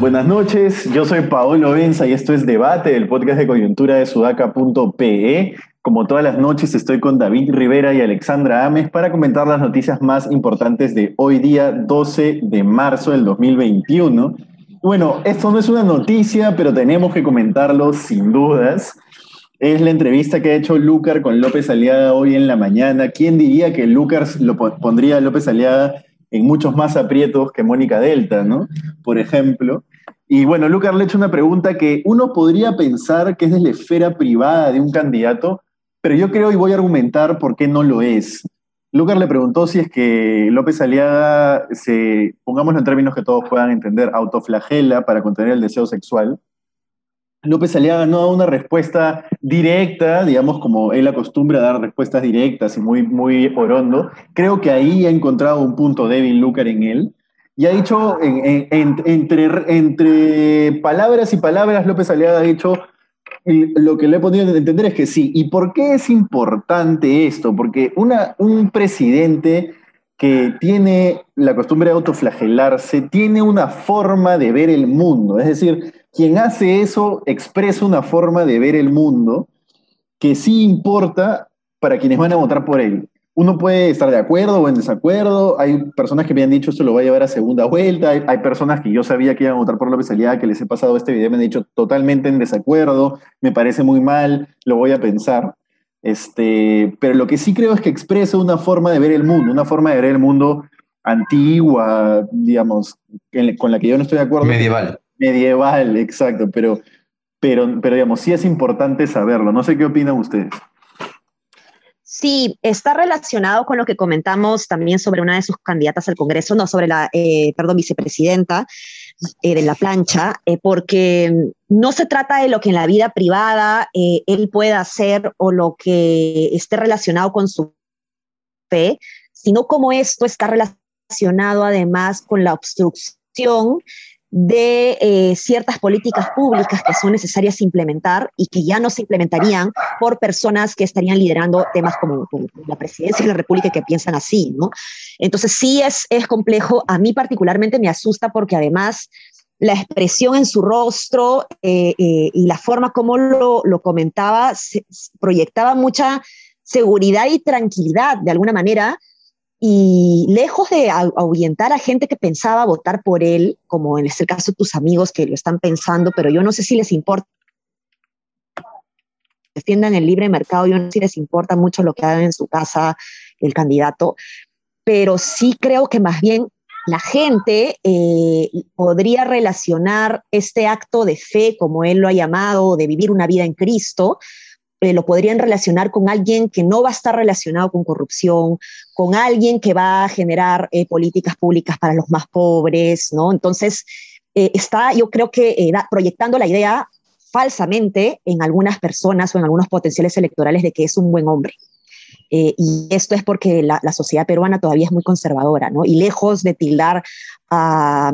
Buenas noches, yo soy Paolo Benza y esto es Debate, el podcast de coyuntura de sudaca.pe. Como todas las noches estoy con David Rivera y Alexandra Ames para comentar las noticias más importantes de hoy día, 12 de marzo del 2021. Bueno, esto no es una noticia, pero tenemos que comentarlo sin dudas. Es la entrevista que ha hecho Lucar con López Aliada hoy en la mañana. ¿Quién diría que Lucar lo pondría a López Aliada en muchos más aprietos que Mónica Delta, ¿no? Por ejemplo. Y bueno, Lucas le ha hecho una pregunta que uno podría pensar que es de la esfera privada de un candidato, pero yo creo y voy a argumentar por qué no lo es. Lucas le preguntó si es que López Aliaga se, pongámoslo en términos que todos puedan entender, autoflagela para contener el deseo sexual. López Aliaga no da una respuesta directa, digamos, como él acostumbra a dar respuestas directas y muy, muy orondo. Creo que ahí ha encontrado un punto débil Lucas en él. Y ha dicho, entre, entre palabras y palabras, López Aliaga ha dicho, lo que le he podido entender es que sí. ¿Y por qué es importante esto? Porque una, un presidente que tiene la costumbre de autoflagelarse, tiene una forma de ver el mundo. Es decir, quien hace eso expresa una forma de ver el mundo que sí importa para quienes van a votar por él uno puede estar de acuerdo o en desacuerdo. Hay personas que me han dicho esto lo va a llevar a segunda vuelta. Hay, personas que yo sabía que iban a votar por López Aliaga, que les he pasado este video, me han dicho totalmente en desacuerdo, me parece muy mal, lo voy a pensar. Este, pero lo que sí creo es que expresa una forma de ver el mundo, una forma de ver el mundo antigua, digamos, con la que yo no estoy de acuerdo. Medieval. Medieval, exacto, pero, pero, pero digamos, sí es importante saberlo. No sé qué opinan ustedes. Sí, está relacionado con lo que comentamos también sobre una de sus candidatas al Congreso, no sobre la, eh, perdón, vicepresidenta eh, de la plancha, eh, porque no se trata de lo que en la vida privada él pueda hacer o lo que esté relacionado con su fe, sino cómo esto está relacionado además con la obstrucción de eh, ciertas políticas públicas que son necesarias implementar y que ya no se implementarían por personas que estarían liderando temas como, la presidencia de la República que piensan así, ¿no? Entonces sí es, es complejo, a mí particularmente me asusta porque además la expresión en su rostro eh, eh, y la forma como lo, lo comentaba proyectaba mucha seguridad y tranquilidad de alguna manera y lejos de ahuyentar a gente que pensaba votar por él, como en este caso tus amigos que lo están pensando, pero yo no sé si les importa defiendan el libre mercado, yo no sé si les importa mucho lo que haga en su casa el candidato, pero sí creo que más bien la gente eh, podría relacionar este acto de fe, como él lo ha llamado, de vivir una vida en Cristo, eh, lo podrían relacionar con alguien que no va a estar relacionado con corrupción, con alguien que va a generar eh, políticas públicas para los más pobres, ¿no? Entonces, eh, está, yo creo que proyectando la idea falsamente en algunas personas o en algunos potenciales electorales de que es un buen hombre. y esto es porque la, la, sociedad peruana todavía es muy conservadora, ¿no? Y lejos de tildar a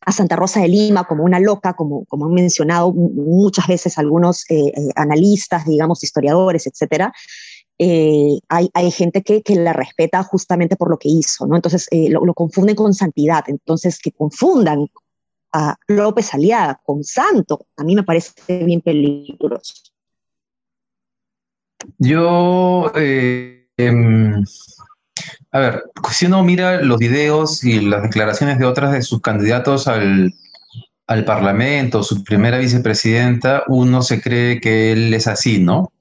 a Santa Rosa de Lima como una loca, como, como han mencionado muchas veces algunos eh, eh, analistas, digamos, historiadores, etcétera. Eh, hay, hay, gente que, que, la respeta justamente por lo que hizo, ¿no? Entonces lo, confunden con santidad, entonces que confundan a López Aliaga con santo, a mí me parece bien peligroso. Yo em, a ver, si uno mira los videos y las declaraciones de otras de sus candidatos al, Parlamento, su primera vicepresidenta, uno se cree que él es así, ¿no?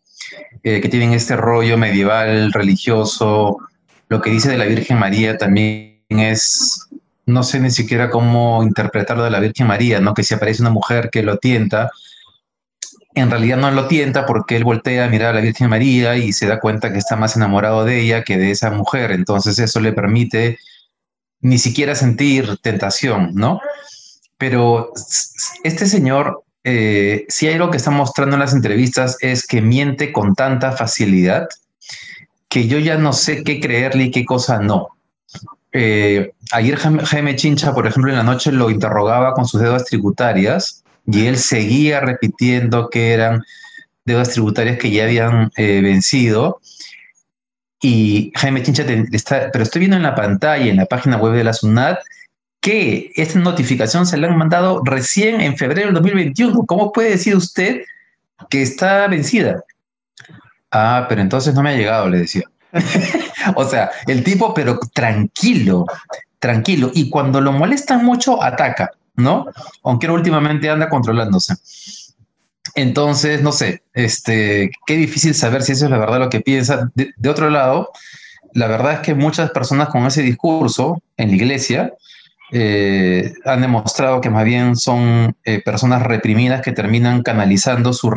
Eh, que tienen este rollo medieval, religioso. Lo que dice de la Virgen María también es, no sé ni siquiera cómo interpretarlo de la Virgen María, ¿no? Que si aparece una mujer que lo tienta, en realidad no lo tienta porque él voltea a mirar a la Virgen María y se da cuenta que está más enamorado de ella que de esa mujer. Entonces eso le permite ni siquiera sentir tentación, ¿no? Pero este señor, eh, si hay algo que está mostrando en las entrevistas es que miente con tanta facilidad que yo ya no sé qué creerle y qué cosa no. Eh, ayer Jaime Chincha, por ejemplo, en la noche lo interrogaba con sus deudas tributarias y él seguía repitiendo que eran deudas tributarias que ya habían eh, vencido. Y Jaime Chincha está, pero estoy viendo en la pantalla, en la página web de la SUNAT, que esta notificación se la han mandado recién en febrero del 2021. ¿Cómo puede decir usted que está vencida? Ah, pero entonces no me ha llegado, le decía. o sea, el tipo, pero tranquilo, tranquilo. Y cuando lo molestan mucho, ataca, ¿no? Aunque últimamente anda controlándose. Entonces, no sé, este, qué difícil saber si eso es la verdad lo que piensa. De, otro lado, la verdad es que muchas personas con ese discurso en la iglesia eh, han demostrado que más bien son eh, personas reprimidas que terminan canalizando su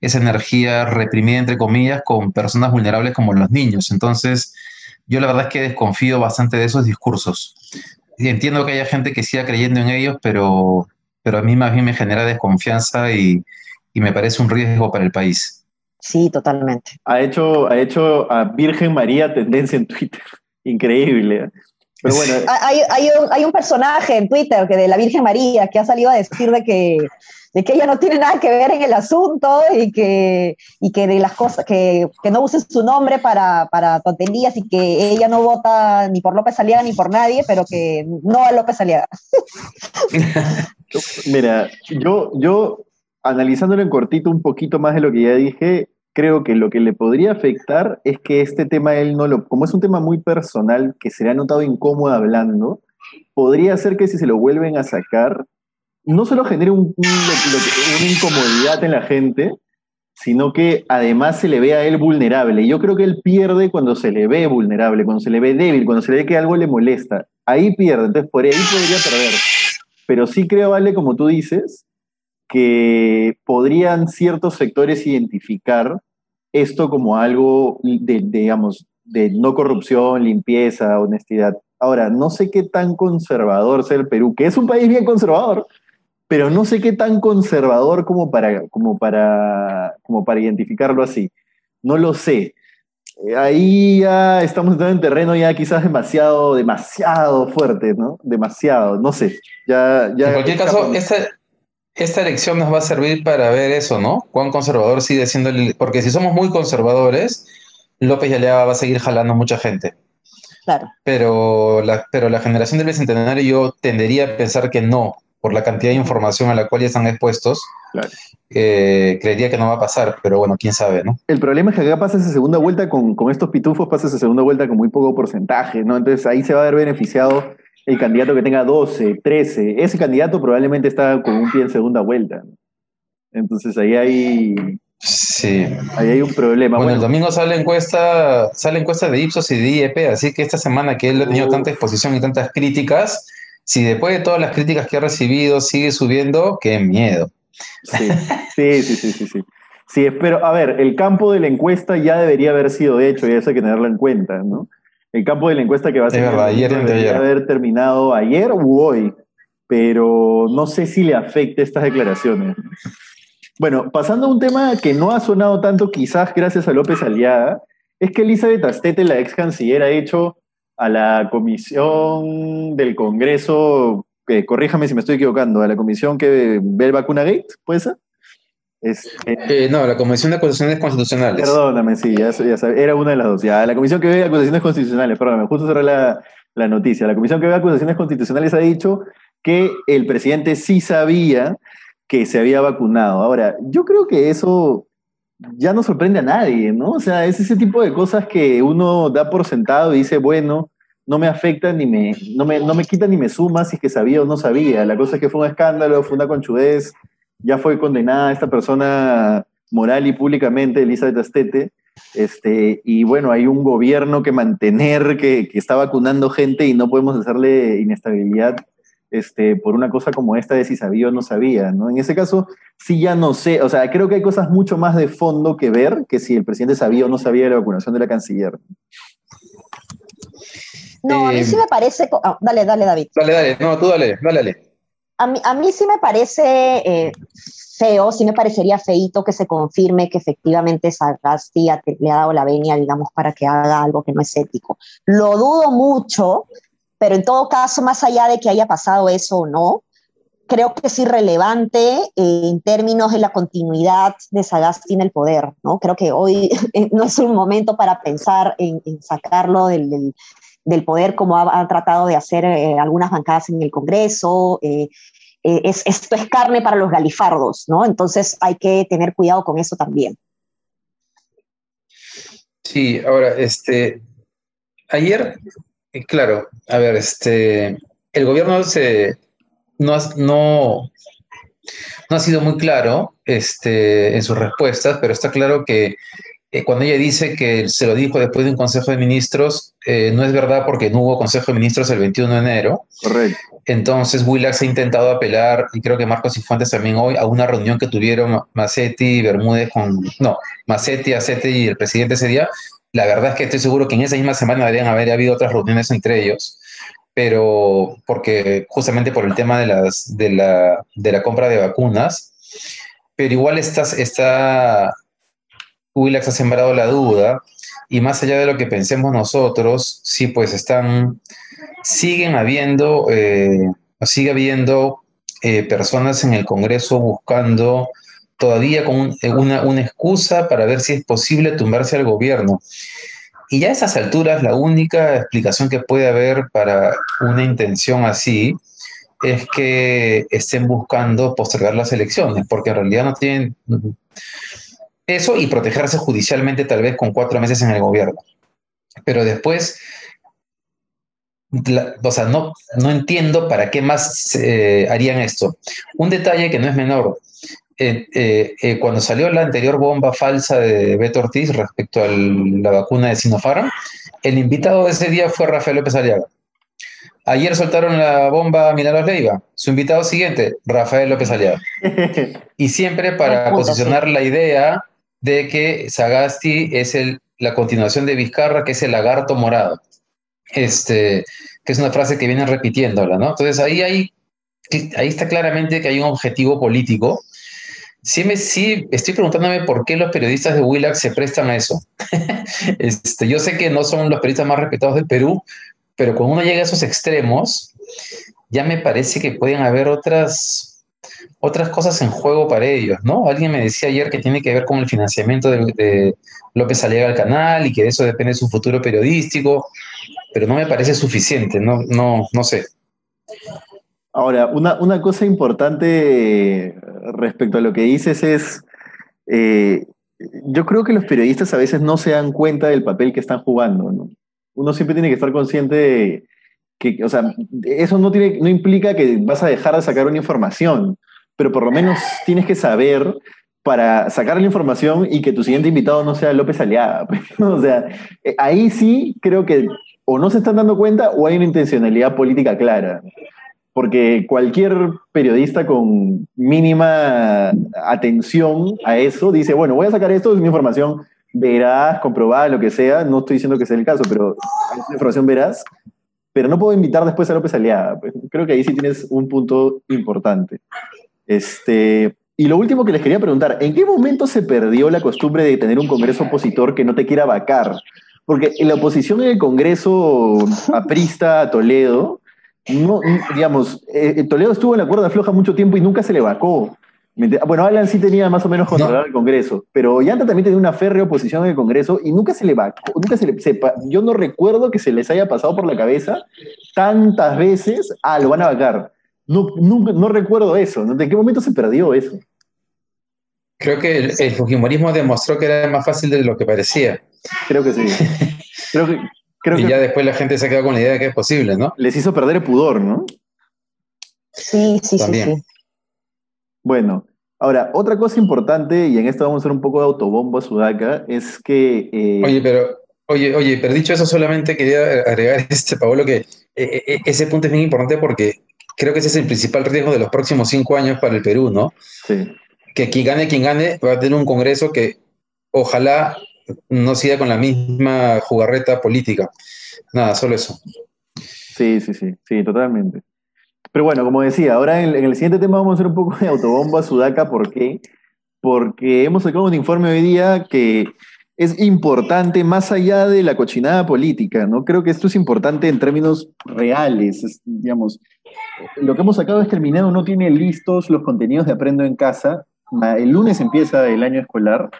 esa energía reprimida, entre comillas, con personas vulnerables como los niños. Entonces, yo la verdad es que desconfío bastante de esos discursos. Y entiendo que haya gente que siga creyendo en ellos, pero, pero a mí más bien me genera desconfianza y, y me parece un riesgo para el país. Sí, totalmente. Ha hecho, ha hecho a Virgen María tendencia en Twitter. Increíble. Pero bueno. Hay, hay, un, hay, un, personaje en Twitter que de la Virgen María que ha salido a decir de que, de que ella no tiene nada que ver en el asunto y que, y que de las cosas, que, que no use su nombre para, para tonterías y que ella no vota ni por López Aliaga ni por nadie, pero que no a López Aliaga. Mira, yo, yo analizándolo en cortito un poquito más de lo que ya dije, creo que lo que le podría afectar es que este tema él no lo, como es un tema muy personal que se le ha notado incómodo hablando, podría ser que si se lo vuelven a sacar, no solo genere un, una incomodidad en la gente, sino que además se le ve a él vulnerable. Yo creo que él pierde cuando se le ve vulnerable, cuando se le ve débil, cuando se le ve que algo le molesta. Ahí pierde, entonces por ahí podría perder. Pero sí creo, Vale, como tú dices, que podrían ciertos sectores identificar esto como algo de, digamos, de no corrupción, limpieza, honestidad. Ahora, no sé qué tan conservador sea el Perú, que es un país bien conservador, pero no sé qué tan conservador como para, como para, como para identificarlo así. No lo sé. Eh, ahí ya estamos entrando en terreno ya quizás demasiado, demasiado fuerte, ¿no? Demasiado, no sé. Ya, ya en cualquier caso, este, esta elección nos va a servir para ver eso, ¿no? Cuán conservador sigue siendo el... Porque si somos muy conservadores, López Yalea va a seguir jalando mucha gente. Claro. Pero la, pero la generación del Bicentenario yo tendería a pensar que no, por la cantidad de información a la cual ya están expuestos. Claro. Eh, creería que no va a pasar, pero bueno, quién sabe, ¿no? El problema es que acá pasa esa segunda vuelta con, con estos pitufos, pasa esa segunda vuelta con muy poco porcentaje, ¿no? Entonces ahí se va a ver beneficiado el candidato que tenga 12, 13, ese candidato probablemente está con un pie en segunda vuelta. Entonces ahí hay, sí. ahí hay un problema. Bueno, el domingo sale encuesta, sale encuesta de Ipsos y de IEP, así que esta semana que él ha tenido tanta exposición y tantas críticas, si después de todas las críticas que ha recibido sigue subiendo, qué miedo. Sí, sí, sí, sí, sí. sí. Sí, espero, a ver, el campo de la encuesta ya debería haber sido hecho y eso hay que tenerlo en cuenta, ¿no? el campo de la encuesta que va a ser ayer, debería haber terminado ayer u hoy, pero no sé si le afecte estas declaraciones. Bueno, pasando a un tema que no ha sonado tanto, quizás gracias a López Aliaga, es que Elizabeth Astete, la ex canciller, ha hecho a la comisión del Congreso, eh, corríjame si me estoy equivocando, a la comisión que ve el vacuna gate, ¿puede ser? Eh, no, la Comisión de Acusaciones Constitucionales. Perdóname, sí, ya, ya era una de las dos. Ya, la Comisión que ve acusaciones constitucionales, perdóname, justo cerré la, la noticia. La Comisión que ve acusaciones constitucionales ha dicho que el presidente sí sabía que se había vacunado. Ahora, yo creo que eso ya no sorprende a nadie, ¿no? O sea, es ese tipo de cosas que uno da por sentado y dice, bueno, no me afecta ni me, no me, no me quita ni me suma si es que sabía o no sabía. La cosa es que fue un escándalo, fue una conchudez, ya fue condenada esta persona moral y públicamente, Elizabeth Astete, este, y bueno, hay un gobierno que mantener, que, que, está vacunando gente y no podemos hacerle inestabilidad este, por una cosa como esta de si sabía o no sabía, ¿no? En ese caso, sí ya no sé, o sea, creo que hay cosas mucho más de fondo que ver que si el presidente sabía o no sabía de la vacunación de la canciller. No, a mí sí eh, me parece... Ah, dale, dale, David. Dale, dale, no, tú dale, dale, dale a mí, a mí sí me parece eh, feo, sí me parecería feito que se confirme que efectivamente Sagasti le ha dado la venia, digamos, para que haga algo que no es ético. Lo dudo mucho, pero en todo caso, más allá de que haya pasado eso o no, creo que es irrelevante en términos de la continuidad de Sagasti en el poder, ¿no? Creo que hoy no es un momento para pensar en, sacarlo del, poder como ha, tratado de hacer eh, algunas bancadas en el Congreso. Eh, eh, es, esto es carne para los galifardos, ¿no? Entonces hay que tener cuidado con eso también. Sí, ahora, este, ayer, claro, a ver, este, el gobierno se, no, no, no ha sido muy claro este, en sus respuestas, pero está claro que eh, cuando ella dice que se lo dijo después de un Consejo de Ministros, eh, no es verdad porque no hubo Consejo de Ministros el 21 de enero. Correcto. Entonces, Willax ha intentado apelar, y creo que Marcos y Fuentes también hoy, a una reunión que tuvieron Macetti y Bermúdez con, no, Macetti, Acetti y el presidente ese día. La verdad es que estoy seguro que en esa misma semana deberían haber habido otras reuniones entre ellos pero porque justamente por el tema de, la compra de vacunas, pero igual está, está, Willax ha sembrado la duda y más allá de lo que pensemos nosotros, sí, pues están, siguen habiendo, eh, sigue habiendo eh, personas en el Congreso buscando todavía con una, una excusa para ver si es posible tumbarse al gobierno. Y ya a esas alturas la única explicación que puede haber para una intención así es que estén buscando postergar las elecciones, porque en realidad no tienen eso y protegerse judicialmente tal vez con cuatro meses en el gobierno. Pero después, o sea, no, no entiendo para qué más eh, harían esto. Un detalle que no es menor, eh, eh, cuando salió la anterior bomba falsa de Beto Ortiz respecto a la vacuna de Sinopharm, el invitado de ese día fue Rafael López Aliaga. Ayer soltaron la bomba a Milagros Leiva. Su invitado siguiente, Rafael López Aliaga. Y siempre para posicionar la idea de que Sagasti es el, la continuación de Vizcarra, que es el lagarto morado. Este, que es una frase que vienen repitiéndola, ¿no? Entonces ahí, hay, ahí está claramente que hay un objetivo político sí, me, sí estoy preguntándome por qué los periodistas de Willax se prestan a eso. este, yo sé que no son los periodistas más respetados del Perú, pero cuando uno llega a esos extremos, ya me parece que pueden haber otras, otras cosas en juego para ellos, ¿no? Alguien me decía ayer que tiene que ver con el financiamiento de, López Aliaga al canal y que de eso depende su futuro periodístico, pero no me parece suficiente, no, no, no sé. Ahora, una, cosa importante respecto a lo que dices es, eh, yo creo que los periodistas a veces no se dan cuenta del papel que están jugando. Uno siempre tiene que estar consciente de que, o sea, eso no, tiene, no implica que vas a dejar de sacar una información, pero por lo menos tienes que saber para sacar la información y que tu siguiente invitado no sea López Aliaga. o sea, eh, ahí sí creo que o no se están dando cuenta o hay una intencionalidad política clara porque cualquier periodista con mínima atención a eso dice, bueno, voy a sacar esto, es mi información veraz, comprobada, lo que sea, no estoy diciendo que sea el caso, pero es información veraz, pero no puedo invitar después a López Aliada. Pues, creo que ahí sí tienes un punto importante. Este, y lo último que les quería preguntar, ¿en qué momento se perdió la costumbre de tener un Congreso opositor que no te quiera vacar? Porque la oposición en el Congreso aprista a Toledo, no, digamos, eh, Toledo estuvo en la cuerda floja mucho tiempo y nunca se le vacó. Bueno, Alan sí tenía más o menos controlado el Congreso, pero Yanta también tenía una férrea oposición en el Congreso y nunca se le vacó, nunca se le, yo no recuerdo que se les haya pasado por la cabeza tantas veces, ah, lo van a vacar. No, no recuerdo eso, ¿de qué momento se perdió eso? Creo que el, el Fujimorismo demostró que era más fácil de lo que parecía. Creo que sí. Creo que, y ya después la gente se quedó con la idea de que es posible, ¿no? Les hizo perder el pudor, ¿no? Sí, sí, sí, sí. Bueno, ahora, otra cosa importante, y en esto vamos a hacer un poco de autobombo a Sudaca, es que... Eh, oye, pero, oye, oye, pero dicho eso, solamente quería agregar, este, Pablo, que eh, eh, ese punto es bien importante porque creo que ese es el principal riesgo de los próximos cinco años para el Perú, ¿no? Sí. Que quien gane, quien gane, va a tener un Congreso que ojalá no siga con la misma jugarreta política. Nada, solo eso. Sí, sí, sí, sí, totalmente. Pero bueno, como decía, ahora en, el siguiente tema vamos a hacer un poco de autobomba sudaca. ¿Por qué? Porque hemos sacado un informe hoy día que es importante más allá de la cochinada política, ¿no? Creo que esto es importante en términos reales, digamos. lo que hemos sacado es que el Minado no tiene listos los contenidos de Aprendo en Casa. El lunes empieza el año escolar,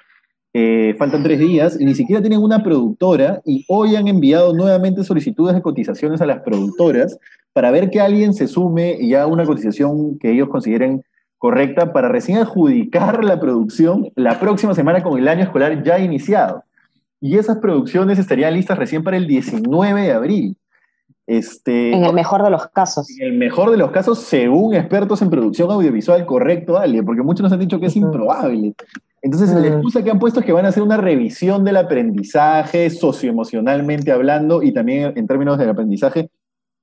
eh, faltan tres días y ni siquiera tienen una productora y hoy han enviado nuevamente solicitudes de cotizaciones a las productoras para ver que alguien se sume ya a una cotización que ellos consideren correcta para recién adjudicar la producción la próxima semana con el año escolar ya iniciado. Y esas producciones estarían listas recién para el 19 de abril. Este, en el mejor de los casos. En el mejor de los casos, según expertos en producción audiovisual, correcto, Ale, porque muchos nos han dicho que es improbable. Entonces, la excusa que han puesto es que van a hacer una revisión del aprendizaje socioemocionalmente hablando y también en términos del aprendizaje,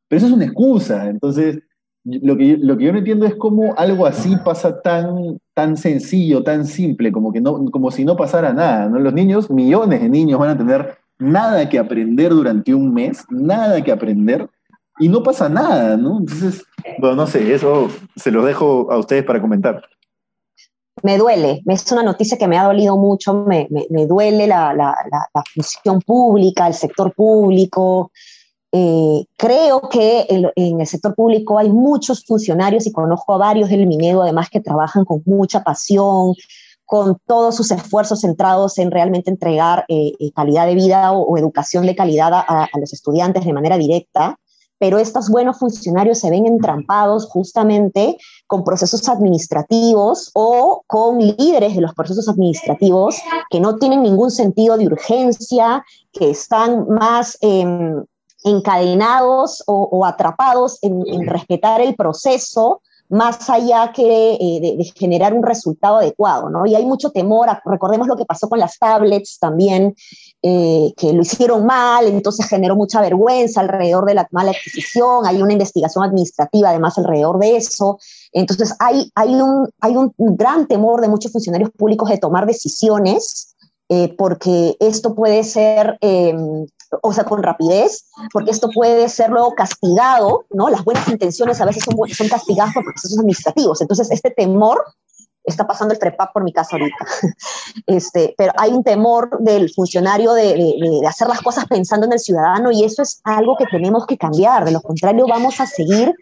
pero eso es una excusa. Entonces, lo que, lo que yo no entiendo es cómo algo así pasa tan, tan sencillo, tan simple, como, que no, como si no pasara nada. ¿no? Los niños, millones de niños van a tener nada que aprender durante un mes, nada que aprender, y no pasa nada, ¿no? Entonces, bueno, no sé, eso se lo dejo a ustedes para comentar. Me duele, es una noticia que me ha dolido mucho, me, duele la, la, función pública, el sector público. Eh, creo que en, en, el sector público hay muchos funcionarios y conozco a varios del Minedo además que trabajan con mucha pasión, con todos sus esfuerzos centrados en realmente entregar eh, eh, calidad de vida o, educación de calidad a, los estudiantes de manera directa, pero estos buenos funcionarios se ven entrampados justamente con procesos administrativos o con líderes de los procesos administrativos que no tienen ningún sentido de urgencia, que están más em, encadenados o, atrapados en respetar el proceso más allá que eh, de, generar un resultado adecuado, ¿no? Y hay mucho temor, recordemos lo que pasó con las tablets también, eh, que lo hicieron mal, entonces generó mucha vergüenza alrededor de la mala adquisición, hay una investigación administrativa además alrededor de eso, entonces hay, hay, un, hay un gran temor de muchos funcionarios públicos de tomar decisiones eh, porque esto puede ser em, o sea, con rapidez, porque esto puede ser luego castigado, ¿no? Las buenas intenciones a veces son, son castigadas por procesos administrativos. Entonces, este temor está pasando el prepap por mi casa ahorita. Este, pero hay un temor del funcionario de, de, hacer las cosas pensando en el ciudadano y eso es algo que tenemos que cambiar. De lo contrario, vamos a seguir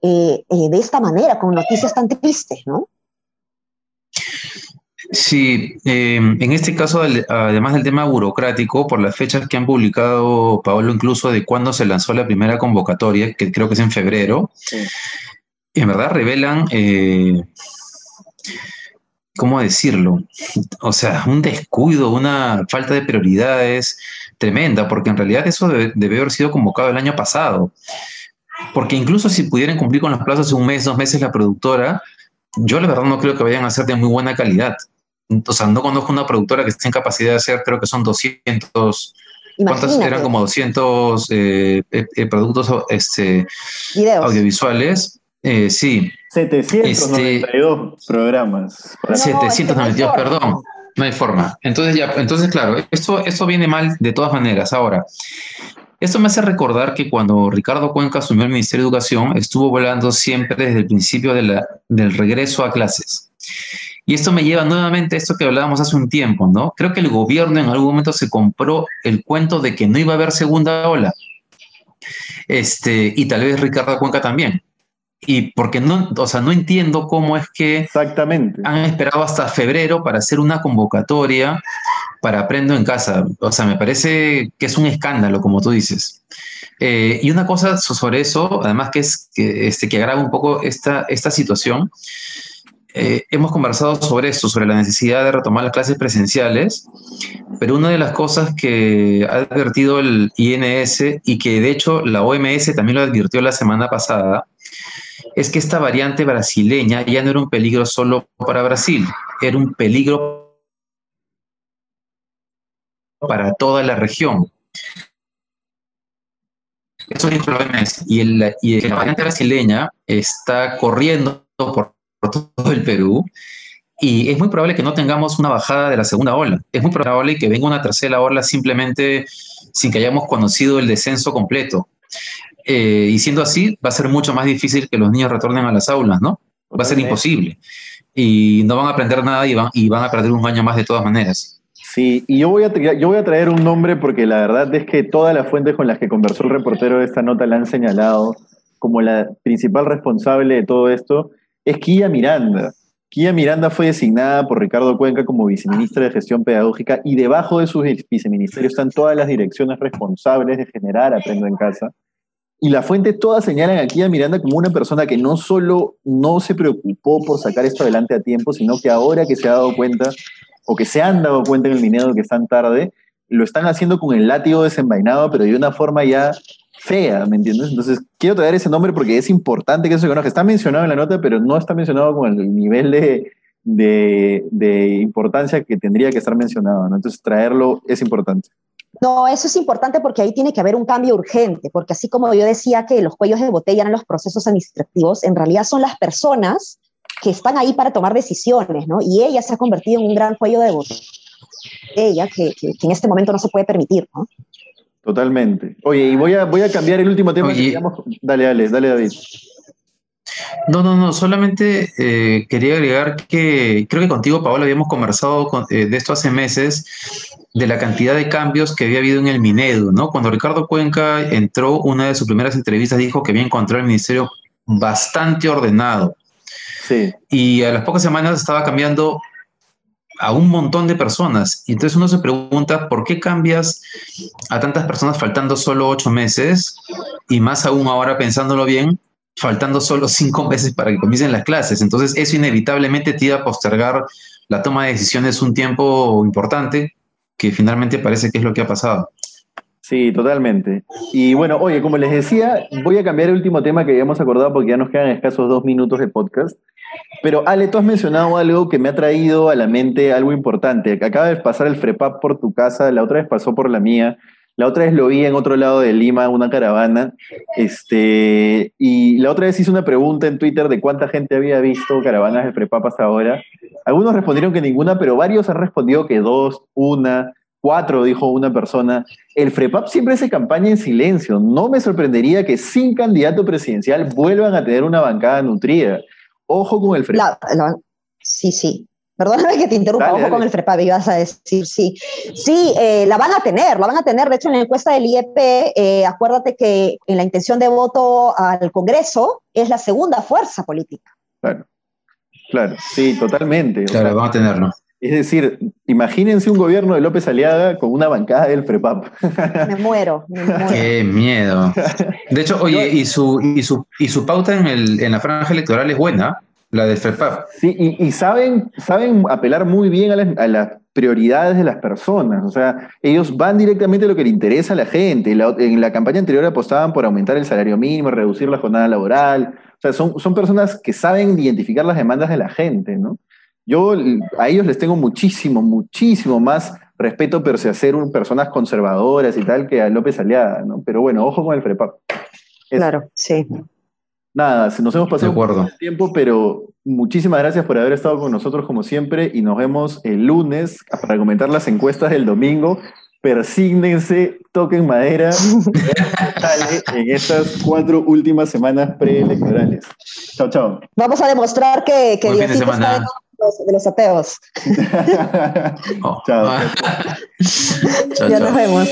eh, eh, de esta manera, con noticias tan tristes, ¿no? Sí, em, en este caso, además del tema burocrático, por las fechas que han publicado, Pablo, incluso de cuándo se lanzó la primera convocatoria, que creo que es en febrero, en verdad revelan, eh, ¿cómo decirlo? O sea, un descuido, una falta de prioridades tremenda, porque en realidad eso debe, debe haber sido convocado el año pasado. Porque incluso si pudieran cumplir con los plazos de un mes, dos meses la productora, yo la verdad no creo que vayan a ser de muy buena calidad o sea, no conozco una productora que esté en capacidad de hacer, creo que son 200, ¿cuántas eran como 200 eh, eh, eh, productos este, audiovisuales? sí. 792 este, programas. 792, perdón. No hay forma. Entonces, ya, entonces claro, esto, esto viene mal de todas maneras. Ahora, esto me hace recordar que cuando Ricardo Cuenca asumió el Ministerio de Educación, estuvo volando siempre desde el principio de la, del regreso a clases. Y esto me lleva nuevamente a esto que hablábamos hace un tiempo, ¿no? Creo que el gobierno en algún momento se compró el cuento de que no iba a haber segunda ola. Este, y tal vez Ricardo Cuenca también. Y porque no, o sea, no entiendo cómo es que Exactamente. han esperado hasta febrero para hacer una convocatoria para Aprendo en Casa. O sea, me parece que es un escándalo, como tú dices. Eh, y una cosa sobre eso, además que es que, este, que agrava un poco esta, esta situación, eh, hemos conversado sobre esto, sobre la necesidad de retomar las clases presenciales, pero una de las cosas que ha advertido el INS y que de hecho la OMS también lo advirtió la semana pasada, es que esta variante brasileña ya no era un peligro solo para Brasil, era un peligro para toda la región. Eso dijo la OMS. Y, y la variante brasileña está corriendo por todo el Perú y es muy probable que no tengamos una bajada de la segunda ola. Es muy probable que venga una tercera ola simplemente sin que hayamos conocido el descenso completo. Eh, y siendo así, va a ser mucho más difícil que los niños retornen a las aulas, ¿no? Va a ser imposible. Y no van a aprender nada y van, y van a perder un año más de todas maneras. Sí, y yo voy, a, yo voy a traer un nombre porque la verdad es que todas las fuentes con las que conversó el reportero de esta nota la han señalado como la principal responsable de todo esto es Kia Miranda. Kia Miranda fue designada por Ricardo Cuenca como viceministra de Gestión Pedagógica y debajo de sus viceministerios están todas las direcciones responsables de generar Aprendo en Casa. Y las fuentes todas señalan a Kia Miranda como una persona que no solo no se preocupó por sacar esto adelante a tiempo, sino que ahora que se ha dado cuenta, o que se han dado cuenta en el Minedo que están tarde, lo están haciendo con el látigo desenvainado, pero de una forma ya fea, ¿me entiendes? Entonces, quiero traer ese nombre porque es importante que eso se conozca. Está mencionado en la nota, pero no está mencionado con el nivel de, de, importancia que tendría que estar mencionado, ¿no? Entonces, traerlo es importante. No, eso es importante porque ahí tiene que haber un cambio urgente, porque así como yo decía que los cuellos de botella eran los procesos administrativos, en realidad son las personas que están ahí para tomar decisiones, ¿no? Y ella se ha convertido en un gran cuello de botella que, que, que en este momento no se puede permitir, ¿no? Totalmente. Oye, y voy a, voy a cambiar el último tema Dale, dale, dale, David. No, no, no, solamente eh, quería agregar que creo que contigo, Paola, habíamos conversado eh, de esto hace meses, de la cantidad de cambios que había habido en el Minedu, ¿no? Cuando Ricardo Cuenca entró, una de sus primeras entrevistas dijo que había encontrado el ministerio bastante ordenado. Sí. Y a las pocas semanas estaba cambiando a un montón de personas. Y entonces uno se pregunta, ¿por qué cambias a tantas personas faltando solo ocho meses? Y más aún ahora pensándolo bien, faltando solo cinco meses para que comiencen las clases. Entonces eso inevitablemente te iba a postergar la toma de decisiones un tiempo importante, que finalmente parece que es lo que ha pasado. Sí, totalmente. Y bueno, oye, como les decía, voy a cambiar el último tema que habíamos acordado porque ya nos quedan escasos dos minutos de podcast. Pero Ale, tú has mencionado algo que me ha traído a la mente algo importante. Acaba de pasar el FREPAP por tu casa, la otra vez pasó por la mía, la otra vez lo vi en otro lado de Lima, una caravana, este, y la otra vez hice una pregunta en Twitter de cuánta gente había visto caravanas de FREPAP hasta ahora. Algunos respondieron que ninguna, pero varios han respondido que dos, una, cuatro, dijo una persona. El FREPAP siempre hace campaña en silencio. No me sorprendería que sin candidato presidencial vuelvan a tener una bancada nutrida. Ojo con el FREPAP. sí, sí. Perdóname que te interrumpa, ojo con el FREPAP, ibas a decir, sí. Sí, eh, la van a tener, la van a tener. De hecho, en la encuesta del IEP, eh, acuérdate que en la intención de voto al Congreso es la segunda fuerza política. Claro, claro, sí, totalmente. Claro, van a tenerlo. Es decir, imagínense un gobierno de López Aliaga con una bancada del FREPAP. Me muero, me muero. Qué miedo. De hecho, oye, y su, y su, y su pauta en, el, en la franja electoral es buena, la del FREPAP. Sí, y, saben, saben apelar muy bien a las, prioridades de las personas. O sea, ellos van directamente a lo que le interesa a la gente. en la campaña anterior apostaban por aumentar el salario mínimo, reducir la jornada laboral. O sea, son, son personas que saben identificar las demandas de la gente, ¿no? Yo a ellos les tengo muchísimo, muchísimo más respeto, pero se hacer personas conservadoras y tal que a López Aliada, ¿no? Pero bueno, ojo con el FREPAP. Claro, sí. Nada, nos hemos pasado un tiempo, pero muchísimas gracias por haber estado con nosotros como siempre y nos vemos el lunes para comentar las encuestas del domingo. Persígnense, toquen madera en estas cuatro últimas semanas preelectorales. Chao, chao. Vamos a demostrar que, que Diosito está de los ateos. chao. chao, ya nos vemos.